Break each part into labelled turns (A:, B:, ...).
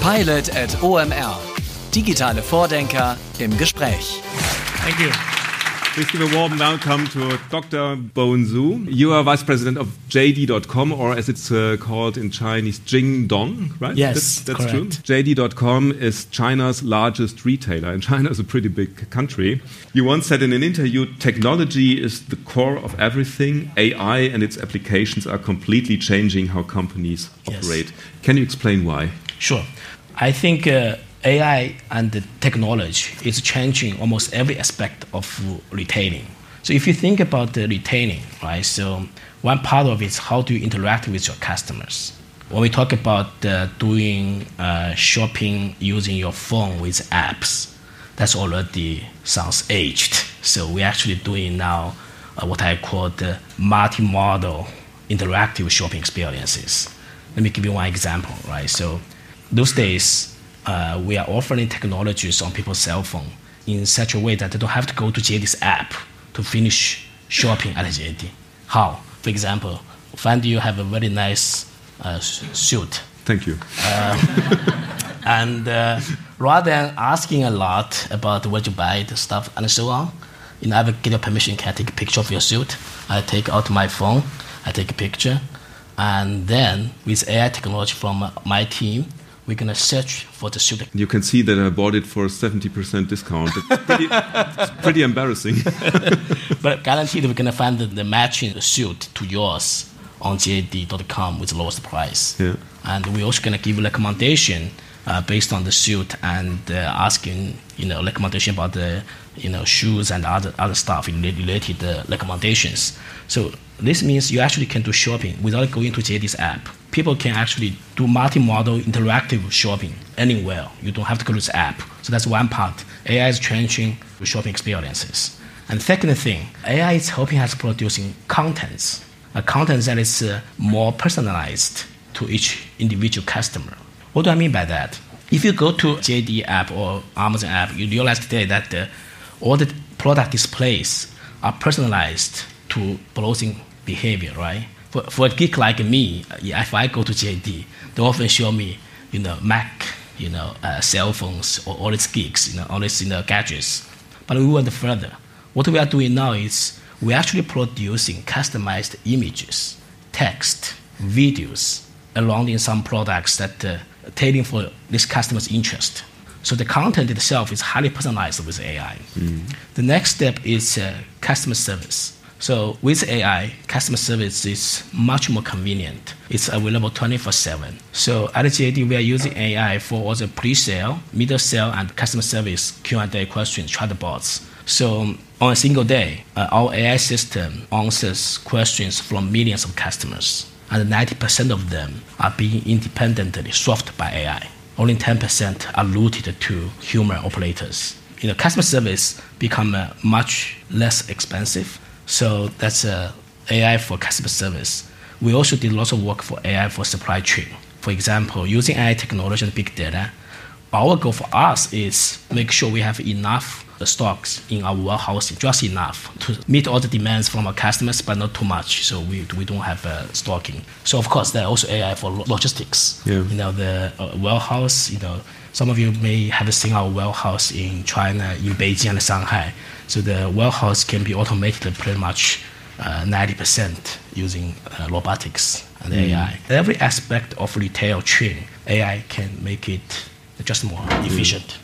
A: Pilot at OMR. Digitale Vordenker im Gespräch.
B: Thank you.
C: Please give a warm welcome to Dr. Bowen Zhu. You are vice president of JD.com, or as it's uh, called in Chinese, Jingdong, right?
B: Yes,
C: that's, that's true.
B: correct.
C: JD.com is China's largest retailer, and China is a pretty big country. You once said in an interview, technology is the core of everything. AI and its applications are completely changing how companies
B: Yes.
C: operate. Can you explain why?
B: Sure. I think uh, AI and the technology is changing almost every aspect of retailing. So if you think about the retailing, right? So one part of it is how do you interact with your customers. When we talk about uh, doing uh, shopping using your phone with apps, that's already sounds aged. So we're actually doing now uh, what I call the multi-model interactive shopping experiences. Let me give you one example, right? So those days, uh, we are offering technologies on people's cell phone in such a way that they don't have to go to JD's app to finish shopping at JD. How? For example, find you have a very nice uh, suit
C: Thank you.
B: and uh, rather than asking a lot about what you buy, the stuff, and so on, you know, I will get your permission. Can I take a picture of your suit? I take out my phone, I take a picture, and then with AI technology from uh, my team, we're gonna search for the suit.
C: You can see that I bought it for 70% discount. It's pretty, it's pretty embarrassing.
B: but guaranteed we're gonna find the, the matching suit to yours on JD.com with the lowest price.
C: Yeah.
B: And we're also gonna give a recommendation uh, based on the suit and uh, asking you know recommendation about the you know shoes and other other stuff rela- related uh, recommendations. So this means you actually can do shopping without going to JD's app. People can actually do multi-model interactive shopping anywhere. You don't have to go to the app. So that's one part. AI is changing the shopping experiences. And second thing, AI is helping us producing contents, a content that is uh, more personalized to each individual customer. What do I mean by that? If you go to JD app or Amazon app, you realize today that uh, all the product displays are personalized to browsing behavior, right? For, for a geek like me, if I go to JD, they often show me, you know, Mac, you know, uh, cell phones, or all these geeks, you know, all these you know, gadgets. But we went further. What we are doing now is we're actually producing customized images, text, videos, along in some products that uh, tailoring for this customer's interest. So the content itself is highly personalized with AI. The next step is uh, customer service. So with AI, customer service is much more convenient. It's available 24/7. So at JD, we are using AI for all the pre-sale, middle sale, and customer service Q&A questions, chatbots. So on a single day, uh, our AI system answers questions from millions of customers, and 90% of them are being independently solved by AI. Only 10% are routed to human operators. You know, customer service become uh, much less expensive. So that's uh, AI for customer service. We also did lots of work for AI for supply chain. For example, using AI technology and big data, our goal for us is make sure we have enough stocks in our warehouse, just enough to meet all the demands from our customers, but not too much. So we, we don't have uh, stocking. So of course, there are also AI for logistics.
C: Yeah.
B: You know, the uh, warehouse. You know, some of you may have seen our warehouse in China, in Beijing and Shanghai. So the warehouse can be automated pretty much uh, 90% using uh, robotics and AI. Every aspect of retail chain, AI can make it just more efficient.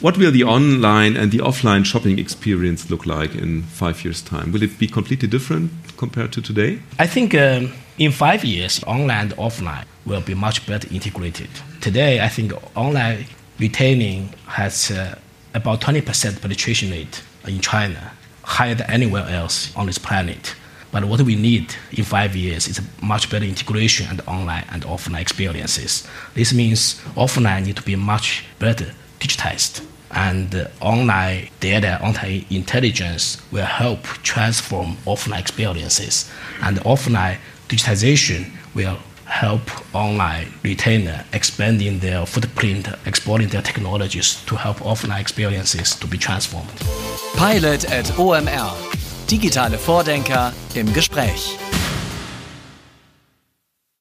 C: What will the online and the offline shopping experience look like in five years' time? Will it be completely different compared to today?
B: I think um, in five years, online and offline will be much better integrated. Today, I think online retailing has uh, about 20% penetration rate in China, higher than anywhere else on this planet. But what we need in five years is a much better integration and online and offline experiences. This means offline need to be much better digitized and uh, online data, online intelligence will help transform offline experiences, and offline digitization will help online retailer expanding their footprint, exporting their technologies to help offline experiences to be transformed.
A: Pilot at OMR. Digitale Vordenker im Gespräch.